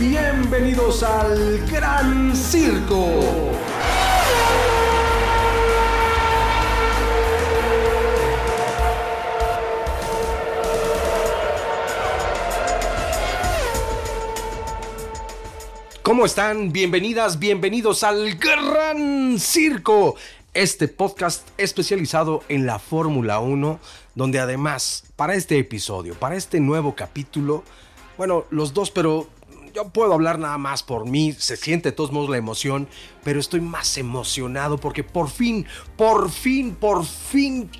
Bienvenidos al Gran Circo. ¿Cómo están? Bienvenidas, bienvenidos al Gran Circo, este podcast especializado en la Fórmula 1, donde además, para este episodio, para este nuevo capítulo, bueno, los dos, pero yo puedo hablar nada más por mí, se siente de todos modos la emoción, pero estoy más emocionado porque por fin, por fin, por fin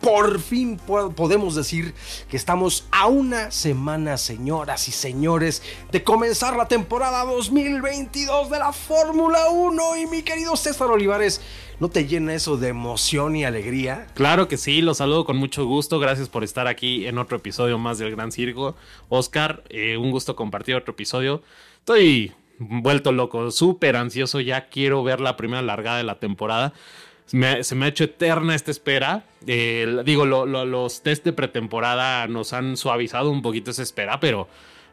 por fin podemos decir que estamos a una semana, señoras y señores, de comenzar la temporada 2022 de la Fórmula 1. Y mi querido César Olivares, ¿no te llena eso de emoción y alegría? Claro que sí, los saludo con mucho gusto. Gracias por estar aquí en otro episodio más del Gran Circo. Oscar, eh, un gusto compartir otro episodio. Estoy vuelto loco, súper ansioso. Ya quiero ver la primera largada de la temporada se me ha hecho eterna esta espera. digo, los test de pretemporada nos han suavizado un poquito esa espera, pero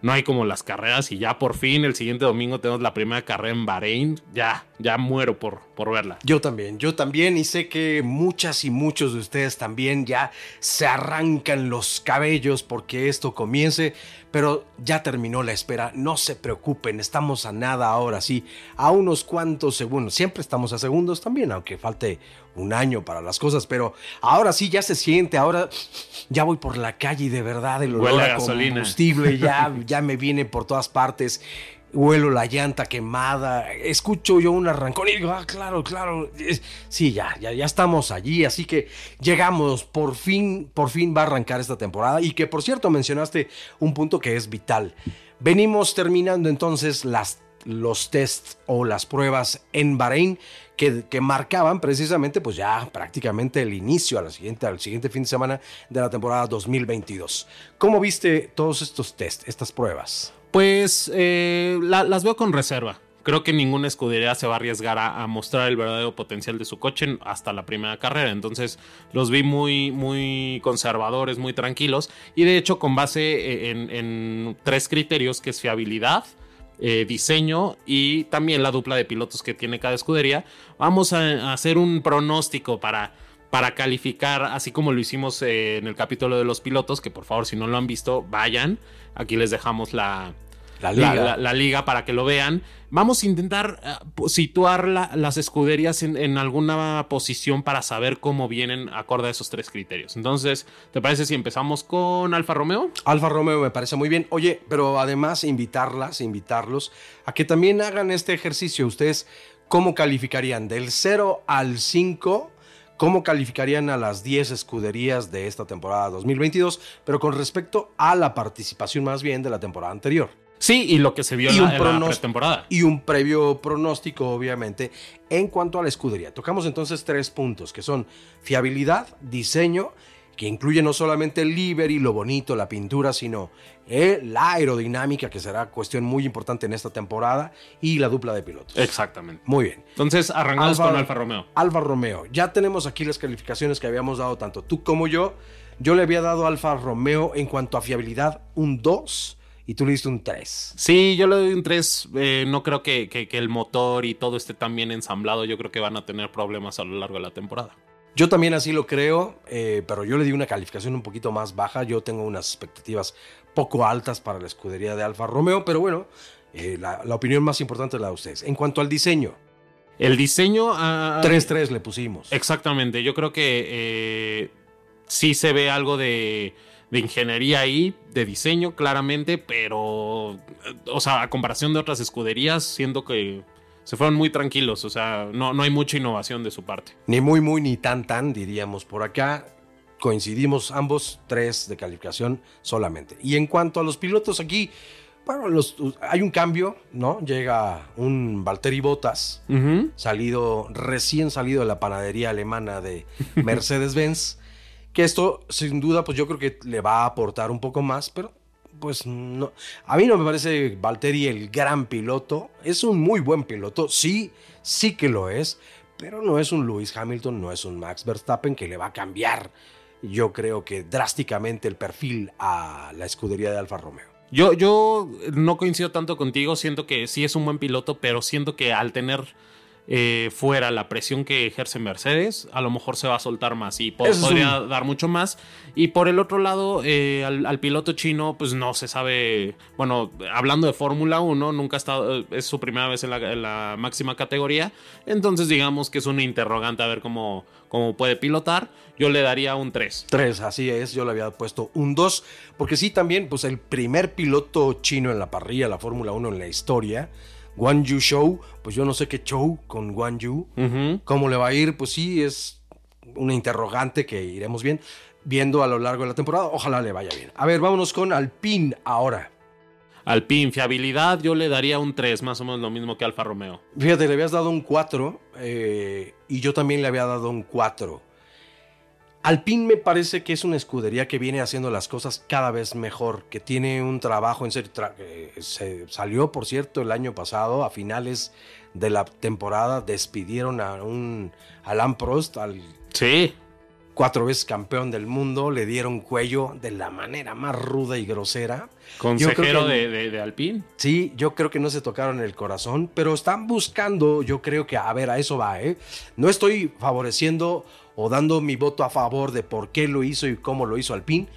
no hay como las carreras y ya por fin el siguiente domingo tenemos la primera carrera en Bahrein. Ya, ya muero por, por verla. Yo también, yo también y sé que muchas y muchos de ustedes también ya se arrancan los cabellos porque esto comience, pero ya terminó la espera, no se preocupen, estamos a nada ahora sí, a unos cuantos segundos, siempre estamos a segundos también, aunque falte un año para las cosas, pero ahora sí ya se siente, ahora ya voy por la calle y de verdad el olor a, combustible ya, ya me viene por todas partes. Huelo la llanta quemada, escucho yo un arrancón y digo, ah, claro, claro, sí, ya, ya, ya estamos allí, así que llegamos, por fin, por fin va a arrancar esta temporada y que por cierto mencionaste un punto que es vital. Venimos terminando entonces las los tests o las pruebas en Bahrein que, marcaban precisamente pues ya prácticamente el inicio a la siguiente, al siguiente fin de semana de la temporada 2022. ¿Cómo viste todos estos tests, estas pruebas? Pues eh, las veo con reserva. Creo que ninguna escudería se va a arriesgar a, mostrar el verdadero potencial de su coche hasta la primera carrera. Entonces los vi muy, muy conservadores, muy tranquilos. Y de hecho con base eh, en tres criterios que es fiabilidad, eh, diseño y también la dupla de pilotos que tiene cada escudería. Vamos a, hacer un pronóstico para, para calificar, así como lo hicimos eh, en el capítulo de los pilotos, que por favor si no lo han visto, vayan. Aquí les dejamos la, la liga. para que lo vean. Vamos a intentar uh, situar las escuderías en, alguna posición para saber cómo vienen acorde a esos tres criterios. Entonces, ¿te parece si empezamos con Alfa Romeo? Alfa Romeo me parece muy bien. Oye, pero además invitarlas, invitarlos a que también hagan este ejercicio. Ustedes, ¿cómo calificarían? Del 0 al 5. ¿Cómo calificarían a las 10 escuderías de esta temporada 2022? Pero con respecto a la participación más bien de la temporada anterior. Sí, y lo que se vio en, la, pretemporada. Y un previo pronóstico, obviamente, en cuanto a la escudería. Tocamos entonces tres puntos, que son fiabilidad, diseño, que incluye no solamente el livery, lo bonito, la pintura, sino eh, la aerodinámica, que será cuestión muy importante en esta temporada, y la dupla de pilotos. Exactamente. Muy bien. Entonces, arrancamos con Alfa Romeo. Alfa Romeo. Ya tenemos aquí las calificaciones que habíamos dado tanto tú como yo. Yo le había dado a Alfa Romeo en cuanto a fiabilidad un 2 y tú le diste un 3. Sí, yo le doy un 3. Eh, no creo que, el motor y todo esté tan bien ensamblado. Yo creo que van a tener problemas a lo largo de la temporada. Yo también así lo creo, eh, pero yo le di una calificación un poquito más baja. Yo tengo unas expectativas poco altas para la escudería de Alfa Romeo, pero bueno, eh, la, opinión más importante es la de ustedes. En cuanto al diseño. El diseño... 3-3 le pusimos. Exactamente, yo creo que sí se ve algo de de ingeniería ahí, de diseño claramente, pero, o sea, a comparación de otras escuderías, siento que se fueron muy tranquilos, o sea, no, no hay mucha innovación de su parte. Ni muy, muy, ni tan, tan, diríamos por acá. Coincidimos ambos, tres de calificación solamente. Y en cuanto a los pilotos aquí, bueno, los, hay un cambio, ¿no? Llega un Valtteri Bottas, salido, recién salido de la panadería alemana de Mercedes-Benz. Que esto, sin duda, pues yo creo que le va a aportar un poco más, pero pues no. A mí no me parece Valtteri el gran piloto. Es un muy buen piloto, sí, sí que lo es, pero no es un Lewis Hamilton, no es un Max Verstappen que le va a cambiar, yo creo que drásticamente el perfil a la escudería de Alfa Romeo. Yo, yo no coincido tanto contigo, siento que sí es un buen piloto, pero siento que al tener eh, fuera la presión que ejerce Mercedes, a lo mejor se va a soltar más y podría dar mucho más. Y por el otro lado, eh, al, piloto chino, pues no se sabe, bueno, hablando de Fórmula 1, nunca ha estado, es su primera vez en la, máxima categoría, entonces digamos que es una interrogante a ver cómo, cómo puede pilotar. Yo le daría un 3. 3, así es, yo le había puesto un 2, porque sí también, pues el primer piloto chino en la parrilla, la Fórmula 1 en la historia. Guan Yu Show, pues yo no sé qué show con Guan Yu. ¿Cómo le va a ir? Pues sí, es una interrogante que iremos bien, viendo a lo largo de la temporada. Ojalá le vaya bien. A ver, vámonos con Alpine ahora. Alpine, fiabilidad, yo le daría un 3, más o menos lo mismo que Alfa Romeo. Fíjate, le habías dado un 4 eh, y yo también le había dado un 4. Alpine me parece que es una escudería que viene haciendo las cosas cada vez mejor, que tiene un trabajo en serio. se salió, por cierto, el año pasado, a finales de la temporada, despidieron a un Alan Prost, al sí. cuatro veces campeón del mundo, le dieron cuello de la manera más ruda y grosera. Consejero de, de, Alpine. Sí, yo creo que no se tocaron el corazón, pero están buscando, yo creo que, a ver, a eso va, ¿eh? No estoy favoreciendo o dando mi voto a favor de por qué lo hizo y cómo lo hizo Alpine,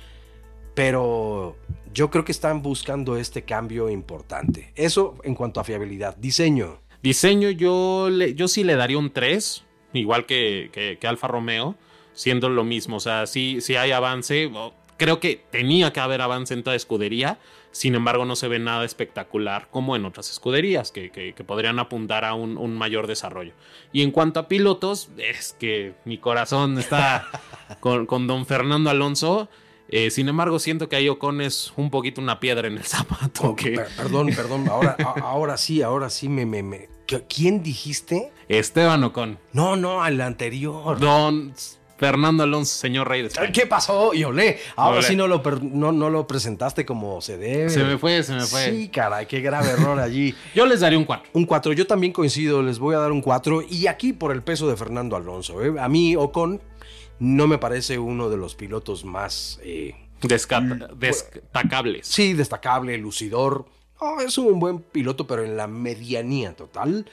pero yo creo que están buscando este cambio importante. Eso en cuanto a fiabilidad. Diseño. Diseño yo, le, yo sí le daría un 3, igual que, que, Alfa Romeo, siendo lo mismo. O sea, sí, hay avance. Creo que tenía que haber avance en toda escudería. Sin embargo, no se ve nada espectacular como en otras escuderías que, podrían apuntar a un, mayor desarrollo. Y en cuanto a pilotos, es que mi corazón está con, don Fernando Alonso. Eh, sin embargo, siento que ahí Ocon es un poquito una piedra en el zapato. Oh, perdón, perdón. Ahora, ahora sí, ahora sí me, me, me... ¿Quién dijiste? Esteban Ocon. No, no, al anterior. Don Fernando Alonso, señor rey de España. ¿Qué pasó? Y olé. Ahora sí no lo, no, no lo presentaste como se debe. Se me fue, se me fue. Sí, caray, qué grave error allí. Yo les daría un 4. Un 4. Yo también coincido, les voy a dar un 4. Y aquí por el peso de Fernando Alonso. ¿eh? A mí, Ocon no me parece uno de los pilotos más. Eh, destacables. Sí, destacable, lucidor. es un buen piloto, pero en la medianía total.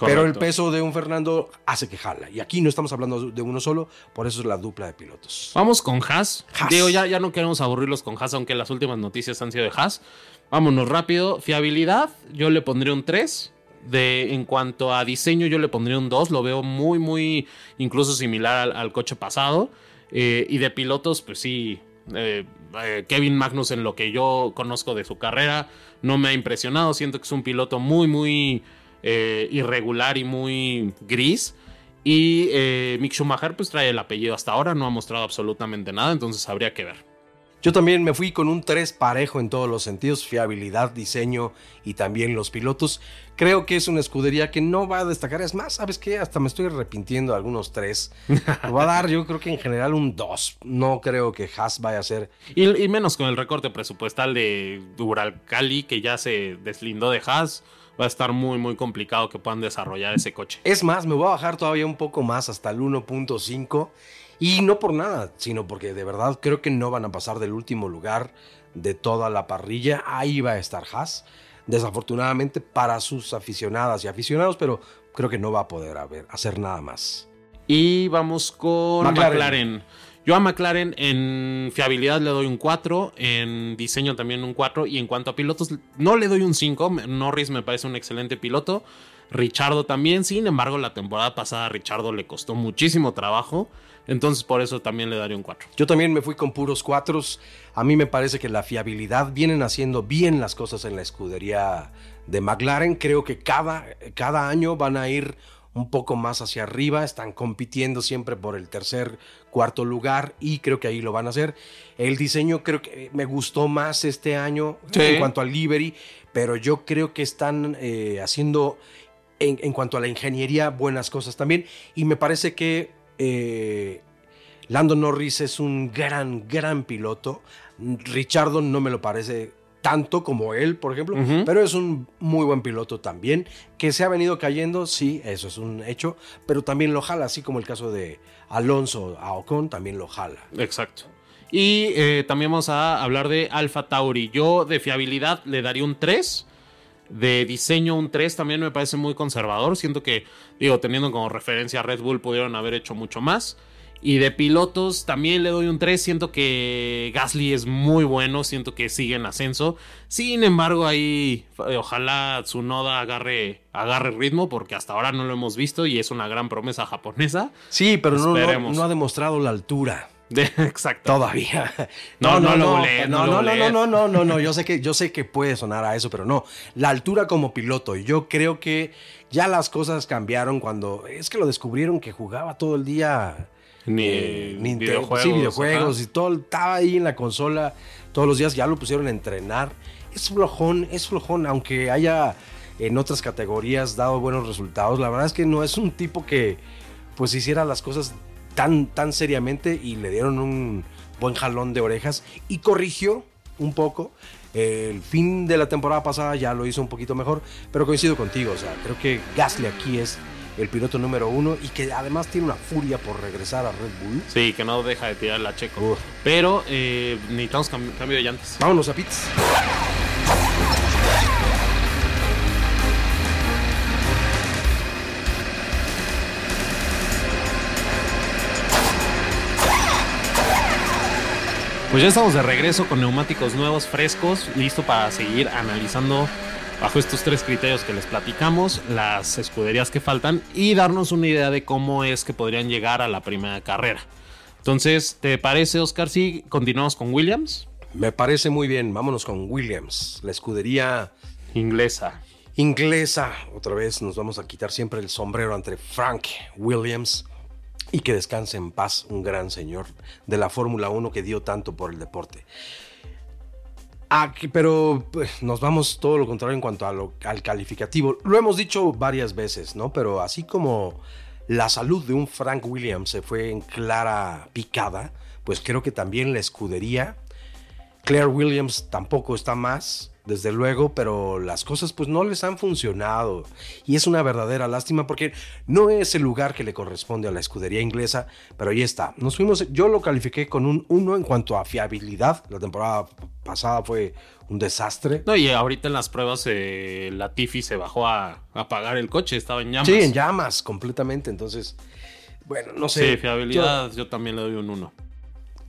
Pero el peso de un Fernando hace que jala. Y aquí no estamos hablando de uno solo, por eso es la dupla de pilotos. Vamos con Haas. Digo, ya, ya no queremos aburrirlos con Haas, aunque las últimas noticias han sido de Haas. Vámonos rápido. Fiabilidad, yo le pondría un 3. De, en cuanto a diseño, yo le pondría un 2. Lo veo muy, muy, incluso similar al, coche pasado. Eh, y de pilotos, pues sí. Eh, eh, Kevin Magnus, en lo que yo conozco de su carrera, no me ha impresionado. Siento que es un piloto muy, muy eh, irregular y muy gris. Y eh, Mick Schumacher pues trae el apellido hasta ahora, no ha mostrado absolutamente nada, entonces habría que ver. Yo también me fui con un 3 parejo en todos los sentidos, fiabilidad, diseño y también los pilotos. Creo que es una escudería que no va a destacar. Es más, ¿sabes qué? Hasta me estoy arrepintiendo de algunos 3. va a dar yo creo que en general un 2. No creo que Haas vaya a ser... Y, y menos con el recorte presupuestal de Duralcali que ya se deslindó de Haas va a estar muy, muy complicado que puedan desarrollar ese coche. Es más, me voy a bajar todavía un poco más hasta el 1.5 y no por nada, sino porque de verdad creo que no van a pasar del último lugar de toda la parrilla. Ahí va a estar Haas. Desafortunadamente para sus aficionadas y aficionados, pero creo que no va a poder hacer nada más. Y vamos con McLaren. Yo a McLaren en fiabilidad le doy un 4, en diseño también un 4 y en cuanto a pilotos no le doy un 5. Norris me parece un excelente piloto. Richardo también, sin embargo la temporada pasada a Richardo le costó muchísimo trabajo. Entonces por eso también le daría un 4. Yo también me fui con puros 4. A mí me parece que la fiabilidad vienen haciendo bien las cosas en la escudería de McLaren. Creo que cada, cada año van a ir un poco más hacia arriba, están compitiendo siempre por el tercer, cuarto lugar y creo que ahí lo van a hacer. El diseño creo que me gustó más este año en cuanto al livery, pero yo creo que están eh, haciendo en, cuanto a la ingeniería buenas cosas también y me parece que eh, Lando Norris es un gran, gran piloto. Richardo no me lo parece tanto como él, por ejemplo, pero es un muy buen piloto también, que se ha venido cayendo, sí, eso es un hecho, pero también lo jala, así como el caso de Alonso a Ocon, también lo jala. Exacto. Y eh, también vamos a hablar de Alpha Tauri. Yo de fiabilidad le daría un 3. De diseño un 3 también me parece muy conservador. Siento que, digo, teniendo como referencia a Red Bull, pudieron haber hecho mucho más. Y de pilotos también le doy un 3. Siento que Gasly es muy bueno. Siento que sigue en ascenso. Sin embargo, ahí ojalá Tsunoda agarre, agarre ritmo. Porque hasta ahora no lo hemos visto. Y es una gran promesa japonesa. Sí, pero no, no, no ha demostrado la altura. exacto. Todavía. No, no, no, no, no, no, no, no, no, no, no, Yo sé que, yo sé que puede sonar a eso, pero no. La altura como piloto. Yo creo que ya las cosas cambiaron cuando es que lo descubrieron que jugaba todo el día. Ni eh, videojuegos, sí, videojuegos y todo estaba ahí en la consola todos los días. Ya lo pusieron a entrenar. Es flojón, es flojón, aunque haya en otras categorías dado buenos resultados. La verdad es que no es un tipo que pues hiciera las cosas tan, tan seriamente y le dieron un buen jalón de orejas y corrigió un poco. El fin de la temporada pasada ya lo hizo un poquito mejor, pero coincido contigo, o sea, creo que Gasly aquí es el piloto número uno y que además tiene una furia por regresar a Red Bull. Sí, que no deja de tirar la checo. Pero eh, necesitamos cambio de llantas. Vámonos a pits. Pues ya estamos de regreso con neumáticos nuevos, frescos, listo para seguir analizando bajo estos tres criterios que les platicamos, las escuderías que faltan y darnos una idea de cómo es que podrían llegar a la primera carrera. Entonces, ¿te parece, Oscar, si continuamos con Williams? Me parece muy bien, vámonos con Williams, la escudería inglesa. Inglesa, otra vez nos vamos a quitar siempre el sombrero ante Frank Williams y que descanse en paz un gran señor de la Fórmula 1 que dio tanto por el deporte. Aquí, pero pues, nos vamos todo lo contrario en cuanto al calificativo. Lo hemos dicho varias veces, ¿no? Pero así como la salud de un Frank Williams se fue en clara picada, pues creo que también la escudería. Claire Williams tampoco está más desde luego, pero las cosas pues no les han funcionado. Y es una verdadera lástima porque no es el lugar que le corresponde a la escudería inglesa, pero ahí está. Nos fuimos, yo lo califiqué con un 1 en cuanto a fiabilidad. La temporada pasada fue un desastre. No, y ahorita en las pruebas eh, la Tiffy se bajó a apagar el coche, estaba en llamas. Sí, en llamas, completamente. Entonces, bueno, no sé. Sí, fiabilidad yo, yo también le doy un 1.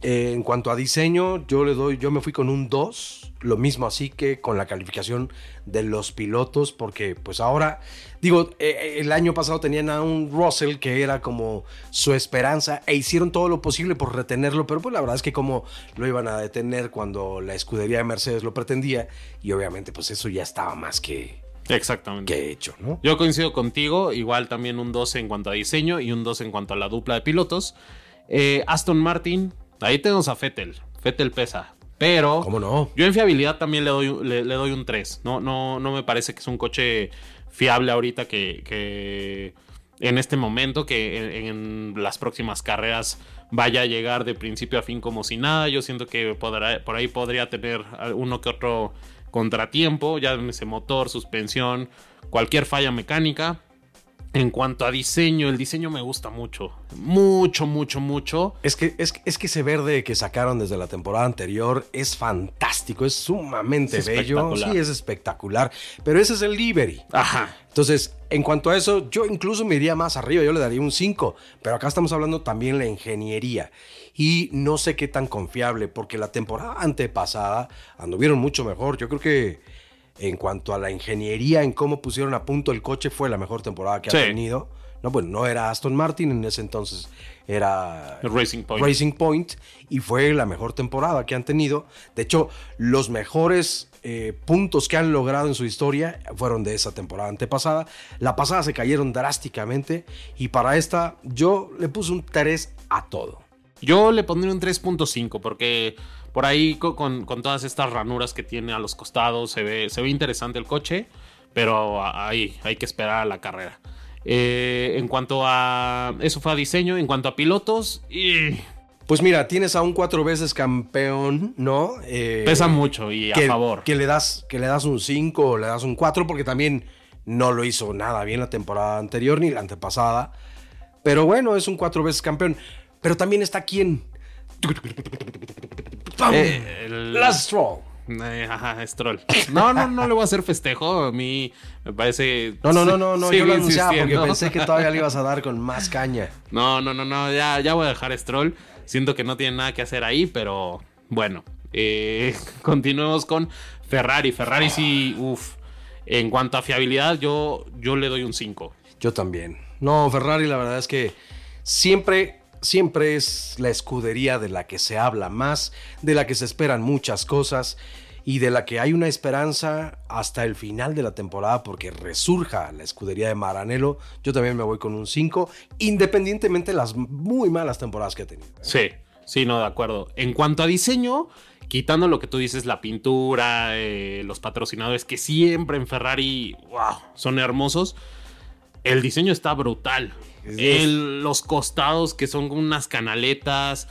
Eh, en cuanto a diseño, yo le doy, yo me fui con un 2, lo mismo así que con la calificación de los pilotos, porque pues ahora, digo, eh, eh, el año pasado tenían a un Russell que era como su esperanza e hicieron todo lo posible por retenerlo, pero pues la verdad es que como lo iban a detener cuando la escudería de Mercedes lo pretendía y obviamente pues eso ya estaba más que, Exactamente. Que hecho, ¿no? Yo coincido contigo, igual también un 2 en cuanto a diseño y un 2 en cuanto a la dupla de pilotos. Aston Martin, Ahí tenemos a Fettel. Fettel pesa. Pero. ¿Cómo no? Yo en fiabilidad también le doy, le, doy un 3. No, no, no me parece que es un coche fiable ahorita que, en este momento, que en, las próximas carreras vaya a llegar de principio a fin como si nada. Yo siento que por ahí podría tener uno que otro contratiempo, ya ese motor, suspensión, cualquier falla mecánica. En cuanto a diseño, el diseño me gusta mucho. Mucho, mucho, mucho. Es que, es, es que ese verde que sacaron desde la temporada anterior es fantástico, es sumamente bello. Sí, es espectacular. Pero ese es el livery. Ajá. Entonces, en cuanto a eso, yo incluso me iría más arriba, yo le daría un 5. Pero acá estamos hablando también de la ingeniería. Y no sé qué tan confiable, porque la temporada antepasada anduvieron mucho mejor. Yo creo que en cuanto a la ingeniería, en cómo pusieron a punto el coche, fue la mejor temporada que ha tenido. No, bueno, no era Aston Martin en ese entonces, era Racing Point. Racing Point y fue la mejor temporada que han tenido. De hecho, los mejores eh, puntos que han logrado en su historia fueron de esa temporada antepasada. La pasada se cayeron drásticamente y para esta yo le puse un 3 a todo. Yo le pondría un 3.5 porque por ahí con, todas estas ranuras que tiene a los costados, se ve, se ve interesante el coche, pero ahí hay que esperar a la carrera. Eh, en cuanto a. Eso fue a diseño. En cuanto a pilotos. Y... Pues mira, tienes a un cuatro veces campeón, ¿no? Eh, Pesa mucho y a favor. Que le, das, que le das un 5 o le das un 4 porque también no lo hizo nada bien la temporada anterior ni la antepasada. Pero bueno, es un cuatro veces campeón. Pero también está quién Eh, el- Lance Stroll. Eh, ajá, Stroll. No, no, no le voy a hacer festejo. A mí me parece. No, no, no, no, no. yo lo anunciaba porque pensé que todavía le ibas a dar con más caña. No, no, no, no. Ya, ya voy a dejar Stroll. Siento que no tiene nada que hacer ahí, pero bueno. Eh, continuemos con Ferrari. Ferrari sí, uff. En cuanto a fiabilidad, yo, yo le doy un 5. Yo también. No, Ferrari la verdad es que siempre, siempre es la escudería de la que se habla más, de la que se esperan muchas cosas y de la que hay una esperanza hasta el final de la temporada porque resurja la escudería de Maranello. Yo también me voy con un 5, independientemente de las muy malas temporadas que ha tenido. Sí, sí, no, de acuerdo. En cuanto a diseño, quitando lo que tú dices, la pintura, eh, los patrocinadores, que siempre en Ferrari, wow, son hermosos. El diseño está brutal. El- los costados que son como unas canaletas.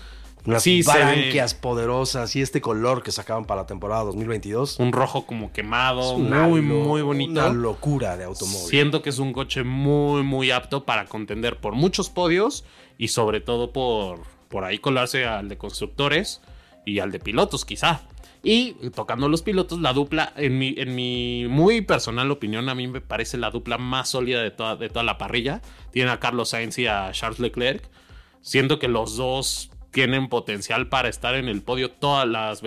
Unas Sí, branquias poderosas y este color que sacaban para la temporada 2022. un rojo como quemado, muy, lo- muy bonito. Una locura de automóvil. Siento que es un coche muy, muy apto para contender por muchos podios y sobre todo por, por ahí colarse al de constructores y al de pilotos quizá. Y tocando los pilotos, la dupla, en mi, en mi muy personal opinión, a mí me parece la dupla más sólida de toda, de toda la parrilla. Tiene a Carlos Sainz y a Charles Leclerc. Siento que los dos tienen potencial para estar en el podio todas las,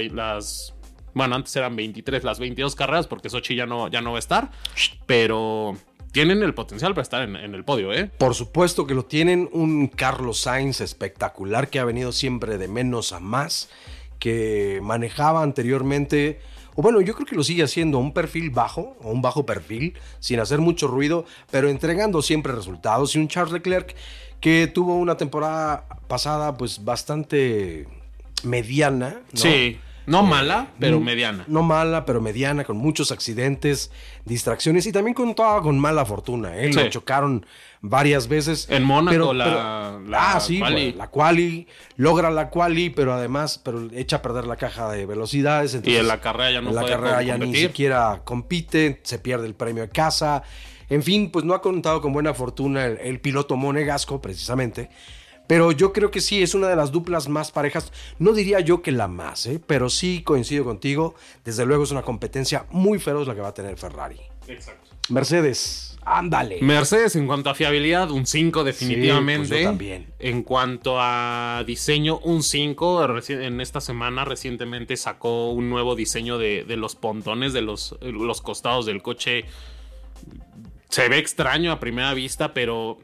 bueno, antes eran 23, las 22 carreras, porque Sochi ya no, ya no va a estar, pero tienen el potencial para estar en, en el podio, ¿eh? Por supuesto que lo tienen, un Carlos Sainz espectacular que ha venido siempre de menos a más, que manejaba anteriormente, o bueno, yo creo que lo sigue haciendo, un perfil bajo, o un bajo perfil, sin hacer mucho ruido, pero entregando siempre resultados. Y un Charles Leclerc que tuvo una temporada pasada pues bastante mediana. ¿no? Sí, no mala, pero Mm, mediana. No mala, pero mediana, con muchos accidentes, distracciones y también contaba con mala fortuna. ¿eh? Lo Sí. chocaron varias veces. En Mónaco, pero- la, pero- la ah, sí, quali. la quali, logra la quali, pero además pero echa a perder la caja de velocidades. y en la carrera ya no en la carrera ya ni siquiera compite, se pierde el premio de casa. En fin, pues no ha contado con buena fortuna el, el piloto monegasco, precisamente. Pero yo creo que sí, es una de las duplas más parejas. No diría yo que la más, ¿eh? pero sí coincido contigo. Desde luego es una competencia muy feroz la que va a tener Ferrari. Exacto. Mercedes, ándale. Mercedes, en cuanto a fiabilidad, un 5 definitivamente. Sí, pues yo también. En cuanto a diseño, un 5. Reci- En esta semana recientemente sacó un nuevo diseño de, de los pontones, de los, los costados del coche. Se ve extraño a primera vista, pero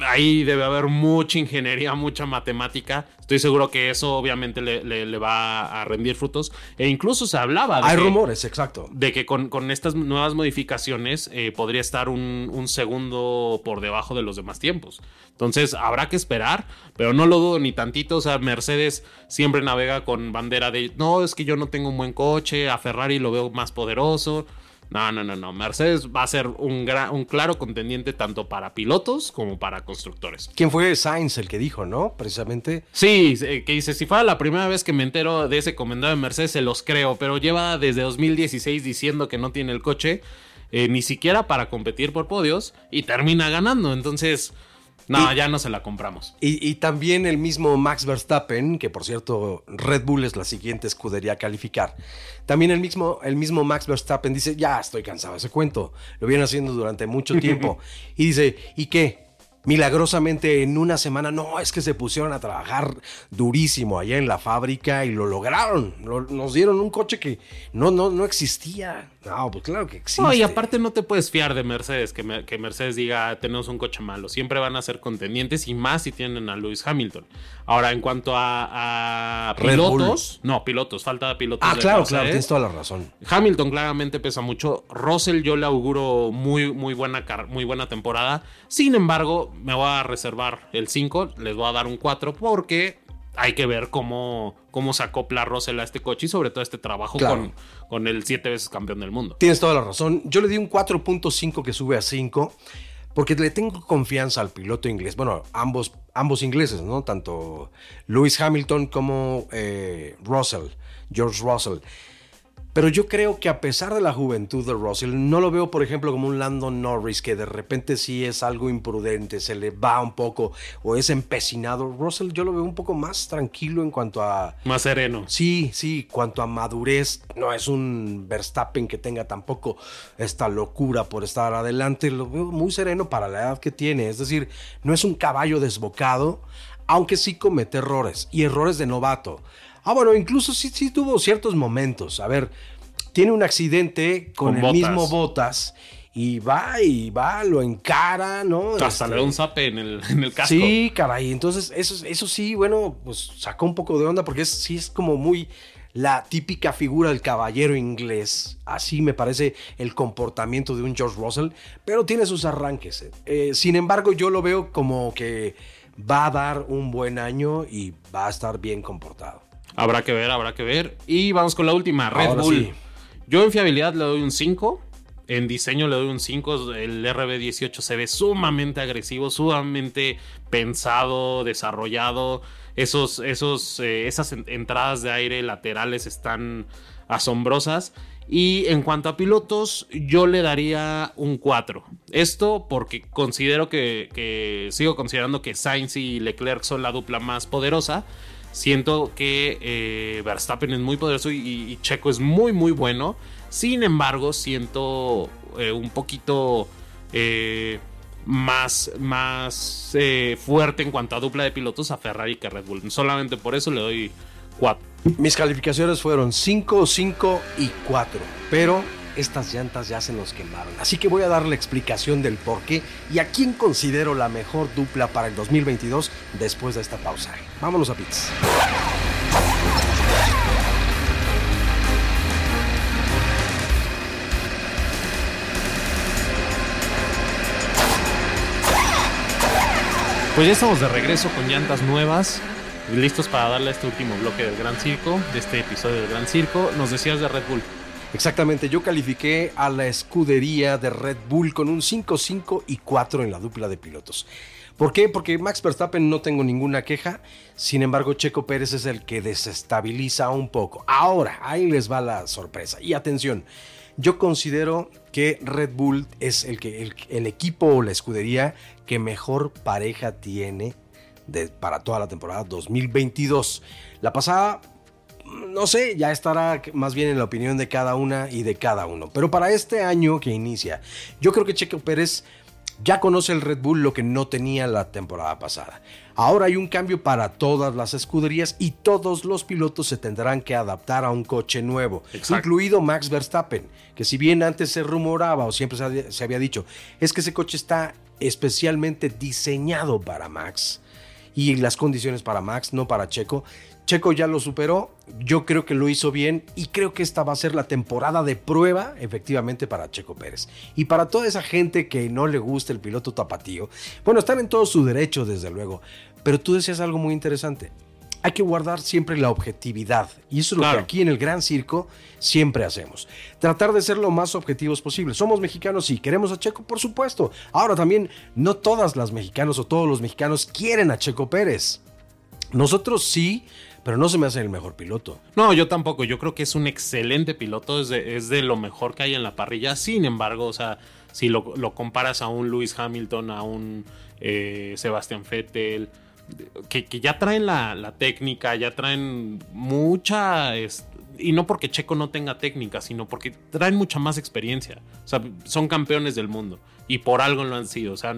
ahí debe haber mucha ingeniería, mucha matemática. Estoy seguro que eso obviamente le, le- le va a rendir frutos. E incluso se hablaba de Hay que- rumores, exacto. de que con, con estas nuevas modificaciones eh, podría estar un, un segundo por debajo de los demás tiempos. Entonces habrá que esperar, pero no lo dudo ni tantito. O sea, Mercedes siempre navega con bandera de no, es que yo no tengo un buen coche, a Ferrari lo veo más poderoso. No, no, no, no. Mercedes va a ser un, un claro contendiente tanto para pilotos como para constructores. ¿Quién fue Sainz el que dijo, no? Precisamente. Sí, eh, que dice, si fuera la primera vez que me entero de ese comendado de Mercedes, se los creo, pero lleva desde 2016 diciendo que no tiene el coche, eh, ni siquiera para competir por podios, y termina ganando. Entonces, no, ya no se la compramos. Y, y también el mismo Max Verstappen, que por cierto Red Bull es la siguiente escudería a calificar. También el mismo, el mismo Max Verstappen dice, ya estoy cansado de ese cuento. Lo viene haciendo durante mucho tiempo. y dice, ¿y qué? Milagrosamente en una semana, no, es que se pusieron a trabajar durísimo allá en la fábrica y lo lograron. Lo- nos dieron un coche que no, no, no existía. No, pues claro que existe. No, y aparte no te puedes fiar de Mercedes, que, me- que Mercedes diga tenemos un coche malo. Siempre van a ser contendientes y más si tienen a Lewis Hamilton. Ahora, en cuanto a, pilotos, no, pilotos, falta pilotos. Ah, de claro, Mercedes. claro, tienes toda la razón. Hamilton claramente pesa mucho. Russell yo le auguro muy, muy, buena, car- muy buena temporada. Sin embargo, me voy a reservar el 5. Les voy a dar un 4 porque hay que ver cómo, cómo se acopla Russell a este coche y sobre todo este trabajo Claro. con, con el siete veces campeón del mundo. Tienes toda la razón. Yo le di un 4.5 que sube a 5 porque le tengo confianza al piloto inglés. Bueno, ambos, ambos ingleses, ¿no? Tanto Lewis Hamilton como eh, Russell, George Russell. Pero yo creo que a pesar de la juventud de Russell, no lo veo, por ejemplo, como un Landon Norris que de repente sí es algo imprudente, se le va un poco o es empecinado. Russell yo lo veo un poco más tranquilo en cuanto a... Más sereno. Sí, sí, cuanto a madurez, no es un Verstappen que tenga tampoco esta locura por estar adelante, lo veo muy sereno para la edad que tiene, es decir, no es un caballo desbocado, aunque sí comete errores y errores de novato. Ah, bueno, incluso sí, sí tuvo ciertos momentos. A ver, tiene un accidente con, el mismo Botas y va y va, lo encara, ¿no? Hasta este, le da un zape en el, en el casco. Sí, caray. Entonces, eso, eso sí, bueno, pues sacó un poco de onda porque es, sí es como muy la típica figura del caballero inglés. Así me parece el comportamiento de un George Russell, pero tiene sus arranques. ¿eh? Eh, sin embargo, yo lo veo como que va a dar un buen año y va a estar bien comportado. Habrá que ver, habrá que ver. Y vamos con la última, Red Bull. Yo en fiabilidad le doy un 5. En diseño le doy un 5. El RB18 se ve sumamente agresivo, sumamente pensado, desarrollado. Esos, esos, eh, esas entradas de aire laterales están asombrosas. Y en cuanto a pilotos, yo le daría un 4. Esto porque considero que, que, sigo considerando que Sainz y Leclerc son la dupla más poderosa. Siento que eh, Verstappen es muy poderoso y, Checo es muy, muy bueno. Sin embargo, siento eh, un poquito eh, más, más fuerte en cuanto a dupla de pilotos a Ferrari que a Red Bull. Solamente por eso le doy 4. Mis calificaciones fueron 5, 5 y 4. Pero estas llantas ya se nos quemaron. Así que voy a dar la explicación del por qué y a quién considero la mejor dupla para el 2022 después de esta pausa. Vámonos a Pits. Pues ya estamos de regreso con llantas nuevas, listos para darle este último bloque del Gran Circo, de este episodio del Gran Circo. Nos decías de Red Bull. Exactamente, yo califiqué a la escudería de Red Bull con un 5, 5 y 4 en la dupla de pilotos. ¿Por qué? Porque Max Verstappen no tengo ninguna queja, sin embargo Checo Pérez es el que desestabiliza un poco. Ahora, ahí les va la sorpresa. Y atención, yo considero que Red Bull es el, que, el, equipo o la escudería que mejor pareja tiene para toda la temporada 2022. La pasada no sé, ya estará más bien en la opinión de cada una y de cada uno. Pero para este año que inicia, yo creo que Checo Pérez ya conoce el Red Bull lo que no tenía la temporada pasada. Ahora hay un cambio para todas las escuderías y todos los pilotos se tendrán que adaptar a un coche nuevo, incluido Max Verstappen, que si bien antes se rumoraba o siempre se había dicho, es que ese coche está especialmente diseñado para Max y las condiciones para Max, no para Checo. Checo ya lo superó, yo creo que lo hizo bien y creo que esta va a ser la temporada de prueba efectivamente para Checo Pérez. Y para toda esa gente que no le gusta el piloto tapatío, bueno, están en todo su derecho desde luego, pero tú decías algo muy interesante. Hay que guardar siempre la objetividad y eso es lo que aquí en el Gran Circo siempre hacemos. Tratar de ser lo más objetivos posible. Somos mexicanos y queremos a Checo, por supuesto. Ahora también, no todas las mexicanos o todos los mexicanos quieren a Checo Pérez. Nosotros sí, pero no se me hace el mejor piloto. No, yo tampoco. Yo creo que es un excelente piloto, es de, lo mejor que hay en la parrilla. Sin embargo, o sea, si lo, comparas a un Lewis Hamilton, a un eh, Sebastian Vettel, que, ya traen la, técnica, ya traen mucha... y no porque Checo no tenga técnica, sino porque traen mucha más experiencia. O sea, son campeones del mundo y por algo lo han sido. O sea,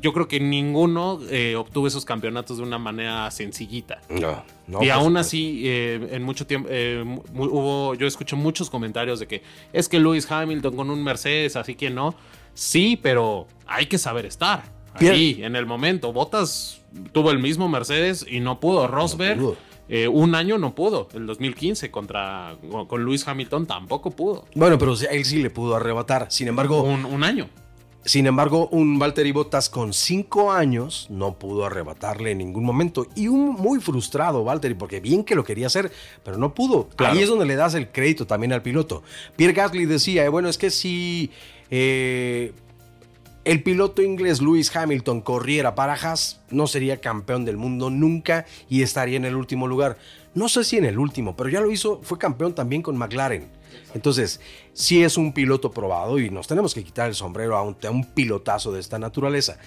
yo creo que ninguno eh, obtuvo esos campeonatos de una manera sencillita. No, no. Y aún así, eh, en mucho tiempo, eh, hubo, yo escucho muchos comentarios de que es que Lewis Hamilton con un Mercedes, así que no. Sí, pero hay que saber estar. Ahí, en el momento. Botas tuvo el mismo Mercedes y no pudo. Rosberg. un año no pudo, el 2015 contra con Lewis Hamilton tampoco pudo. Bueno, pero él sí le pudo arrebatar. Sin embargo, un, un año. Sin embargo, un Valtteri Bottas con cinco años no pudo arrebatarle en ningún momento. Y un muy frustrado Valtteri, porque bien que lo quería hacer, pero no pudo. Ahí es donde le das el crédito también al piloto. Pierre Gasly decía, bueno, es que si eh, el piloto inglés Lewis Hamilton corriera para Haas, no sería campeón del mundo nunca y estaría en el último lugar. No sé si en el último, pero ya lo hizo, fue campeón también con McLaren. Entonces, sí es un piloto probado y nos tenemos que quitar el sombrero a un, pilotazo de esta naturaleza.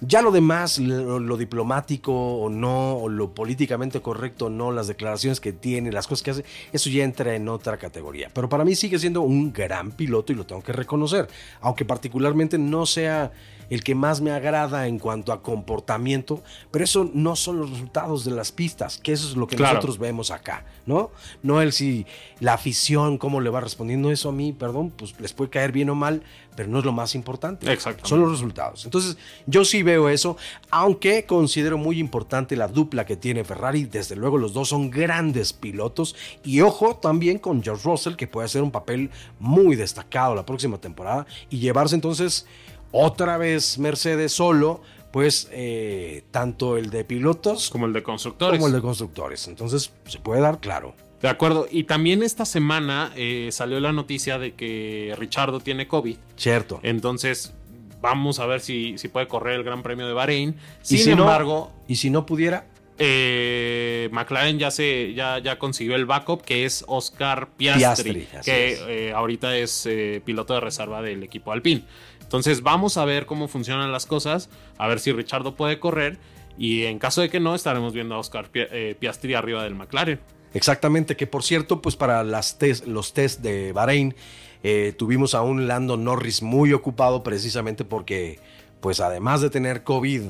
Ya lo demás, lo, lo, diplomático o no, o lo políticamente correcto o no, las declaraciones que tiene, las cosas que hace, eso ya entra en otra categoría. Pero para mí sigue siendo un gran piloto y lo tengo que reconocer, aunque particularmente no sea el que más me agrada en cuanto a comportamiento, pero eso no son los resultados de las pistas, que eso es lo que claro. nosotros vemos acá, ¿no? No el si la afición, cómo le va respondiendo eso a mí, perdón, pues les puede caer bien o mal, pero no es lo más importante. Exacto. Son los resultados. Entonces, yo sí veo eso, aunque considero muy importante la dupla que tiene Ferrari. Desde luego, los dos son grandes pilotos. Y ojo también con George Russell, que puede hacer un papel muy destacado la próxima temporada y llevarse entonces otra vez Mercedes solo, pues eh, tanto el de pilotos como el de constructores. Como el de constructores. Entonces, se puede dar claro. De acuerdo. Y también esta semana eh, salió la noticia de que Richardo tiene COVID. Cierto. Entonces, vamos a ver si, si puede correr el Gran Premio de Bahrein. Sin ¿Y si embargo. No, ¿Y si no pudiera? Eh, McLaren ya se ya, ya consiguió el backup que es Oscar Piastri, Piastri que es. eh, ahorita es piloto de reserva del equipo Alpine. Entonces vamos a ver cómo funcionan las cosas, a ver si Richardo puede correr y en caso de que no estaremos viendo a Oscar eh, Piastri arriba del McLaren. Exactamente, que por cierto, pues para las test, los test de Bahrein eh, tuvimos a un Lando Norris muy ocupado precisamente porque, pues además de tener COVID,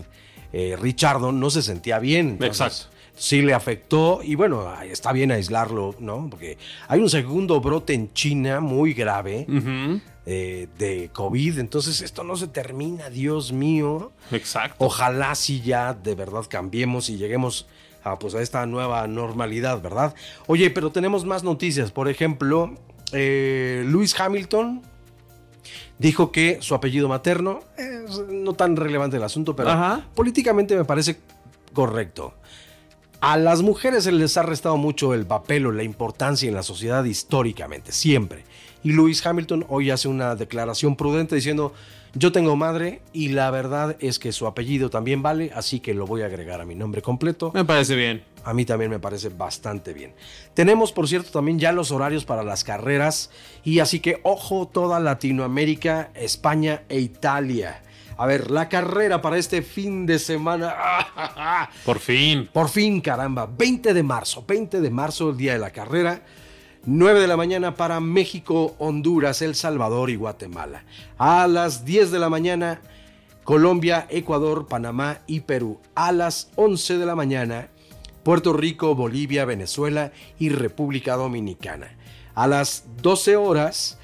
eh, Richardo no se sentía bien. Entonces, Exacto. Sí le afectó y bueno, está bien aislarlo, ¿no? Porque hay un segundo brote en China muy grave Uh -huh. Eh, de COVID, entonces esto no se termina, Dios mío. Exacto. Ojalá sí ya de verdad cambiemos y lleguemos a, pues, a esta nueva normalidad, ¿verdad? Oye, pero tenemos más noticias. Por ejemplo, eh, Lewis Hamilton dijo que su apellido materno es no tan relevante el asunto, pero Ajá. políticamente me parece correcto. A las mujeres se les ha restado mucho el papel o la importancia en la sociedad históricamente, siempre. Y Lewis Hamilton hoy hace una declaración prudente diciendo, yo tengo madre y la verdad es que su apellido también vale, así que lo voy a agregar a mi nombre completo. Me parece bien. A mí también me parece bastante bien. Tenemos, por cierto, también ya los horarios para las carreras y así que ojo toda Latinoamérica, España e Italia. A ver, la carrera para este fin de semana. Por fin. Por fin, caramba. 20 de marzo. 20 de marzo, el día de la carrera. 9 de la mañana para México, Honduras, El Salvador y Guatemala. A las 10 de la mañana, Colombia, Ecuador, Panamá y Perú. A las 11 de la mañana, Puerto Rico, Bolivia, Venezuela y República Dominicana. A las 12 horas,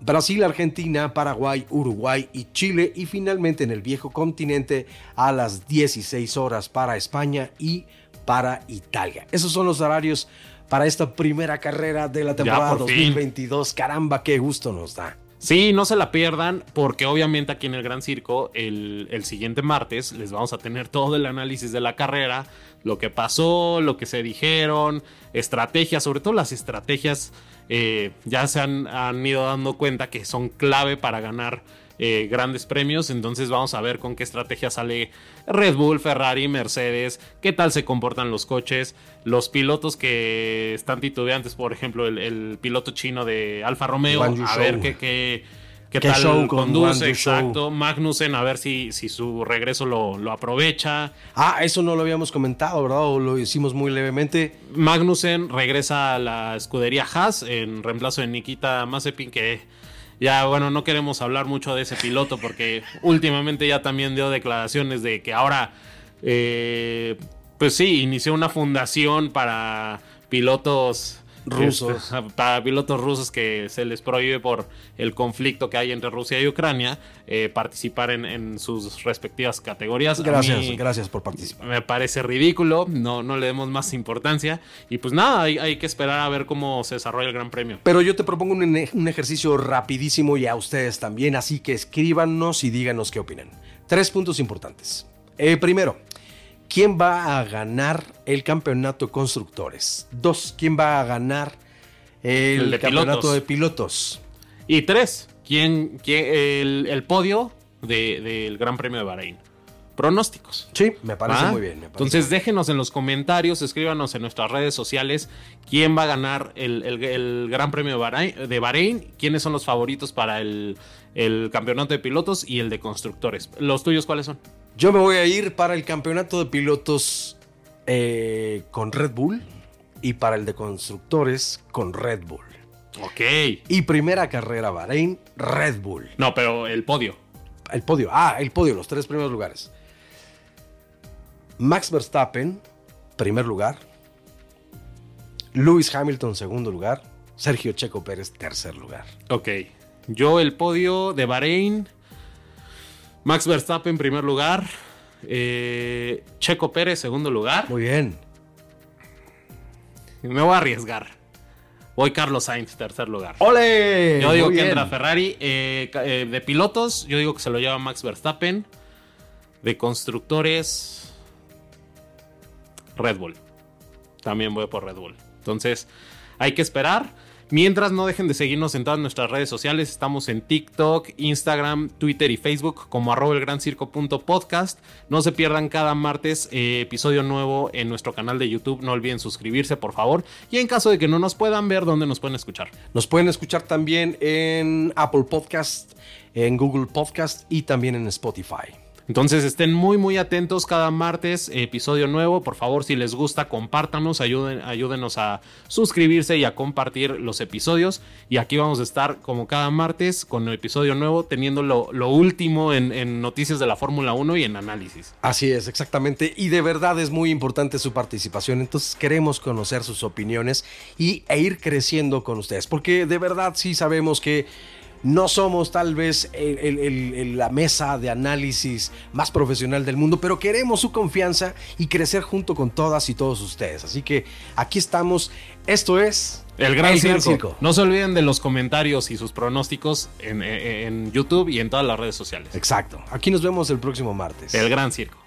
Brasil, Argentina, Paraguay, Uruguay y Chile. Y finalmente en el viejo continente a las 16 horas para España y para Italia. Esos son los horarios para esta primera carrera de la temporada 2022. Fin. Caramba, qué gusto nos da. Sí, no se la pierdan porque obviamente aquí en el Gran Circo el, el, siguiente martes les vamos a tener todo el análisis de la carrera, lo que pasó, lo que se dijeron, estrategias, sobre todo las estrategias eh, ya se han, han, ido dando cuenta que son clave para ganar eh, grandes premios. Entonces vamos a ver con qué estrategia sale Red Bull, Ferrari, Mercedes, qué tal se comportan los coches, los pilotos que están titubeantes, por ejemplo, el, el piloto chino de Alfa Romeo, a ver qué, qué, qué, ¿Qué tal show con conduce, exacto. Show? Magnussen, a ver si, si su regreso lo, lo aprovecha. Ah, eso no lo habíamos comentado, ¿verdad? O lo hicimos muy levemente. Magnussen regresa a la escudería Haas en reemplazo de Nikita Mazepin, que ya, bueno, no queremos hablar mucho de ese piloto porque últimamente ya también dio declaraciones de que ahora, eh, pues sí, inició una fundación para pilotos rusos. Este, para pilotos rusos que se les prohíbe por el conflicto que hay entre Rusia y Ucrania eh, participar en, en, sus respectivas categorías. Gracias, gracias por participar. Me parece ridículo, no, no le demos más importancia. Y pues nada, hay, hay, que esperar a ver cómo se desarrolla el Gran Premio. Pero yo te propongo un, un ejercicio rapidísimo y a ustedes también, así que escríbanos y díganos qué opinan. Tres puntos importantes. Eh, primero, ¿Quién va a ganar el campeonato de constructores? Dos, ¿quién va a ganar el, el de campeonato pilotos. de pilotos? Y tres, ¿quién, quién el, el, podio del de, Gran Premio de Bahrein? pronósticos. Sí, me parece muy bien. parece Entonces déjenos en los comentarios, escríbanos en nuestras redes sociales quién va a ganar el, el- el Gran Premio de Bahrein, de Bahrein, quiénes son los favoritos para el, el campeonato de pilotos y el de constructores. ¿Los tuyos cuáles son? Yo me voy a ir para el campeonato de pilotos eh, con Red Bull y para el de constructores con Red Bull. Ok. Y primera carrera Bahrein, Red Bull. No, pero el podio. El podio. Ah, el podio, los tres primeros lugares. Max Verstappen, primer lugar. Lewis Hamilton, segundo lugar. Sergio Checo Pérez, tercer lugar. Ok. Yo el podio de Bahrein. Max Verstappen, primer lugar. eh, Checo Pérez, segundo lugar. Muy bien. Me voy a arriesgar. Voy Carlos Sainz, tercer lugar. ¡Ole! Yo digo Muy que bien. entra Ferrari. eh, eh, de pilotos, yo digo que se lo lleva Max Verstappen. De constructores, Red Bull. También voy por Red Bull. Entonces, hay que esperar. Mientras no dejen de seguirnos en todas nuestras redes sociales, estamos en TikTok, Instagram, Twitter y Facebook como arroba el gran circo punto podcast. No se pierdan cada martes eh, episodio nuevo en nuestro canal de YouTube. No olviden suscribirse, por favor. Y en caso de que no nos puedan ver, ¿dónde nos pueden escuchar? Nos pueden escuchar también en Apple Podcast, en Google Podcast y también en Spotify. Entonces estén muy muy atentos cada martes, episodio nuevo. Por favor, si les gusta, compártanos, ayuden, ayúdenos a suscribirse y a compartir los episodios. Y aquí vamos a estar como cada martes con el episodio nuevo, teniendo lo, último en, en noticias de la Fórmula 1 y en análisis. Así es, exactamente. Y de verdad es muy importante su participación. Entonces queremos conocer sus opiniones y, e ir creciendo con ustedes. Porque de verdad sí sabemos que no somos tal vez el- el- el- el- la mesa de análisis más profesional del mundo, pero queremos su confianza y crecer junto con todas y todos ustedes. Así que aquí estamos. Esto es El Gran, circo. No se olviden de los comentarios y sus pronósticos en, en- en YouTube y en todas las redes sociales. Exacto. Aquí nos vemos el próximo martes. El Gran Circo.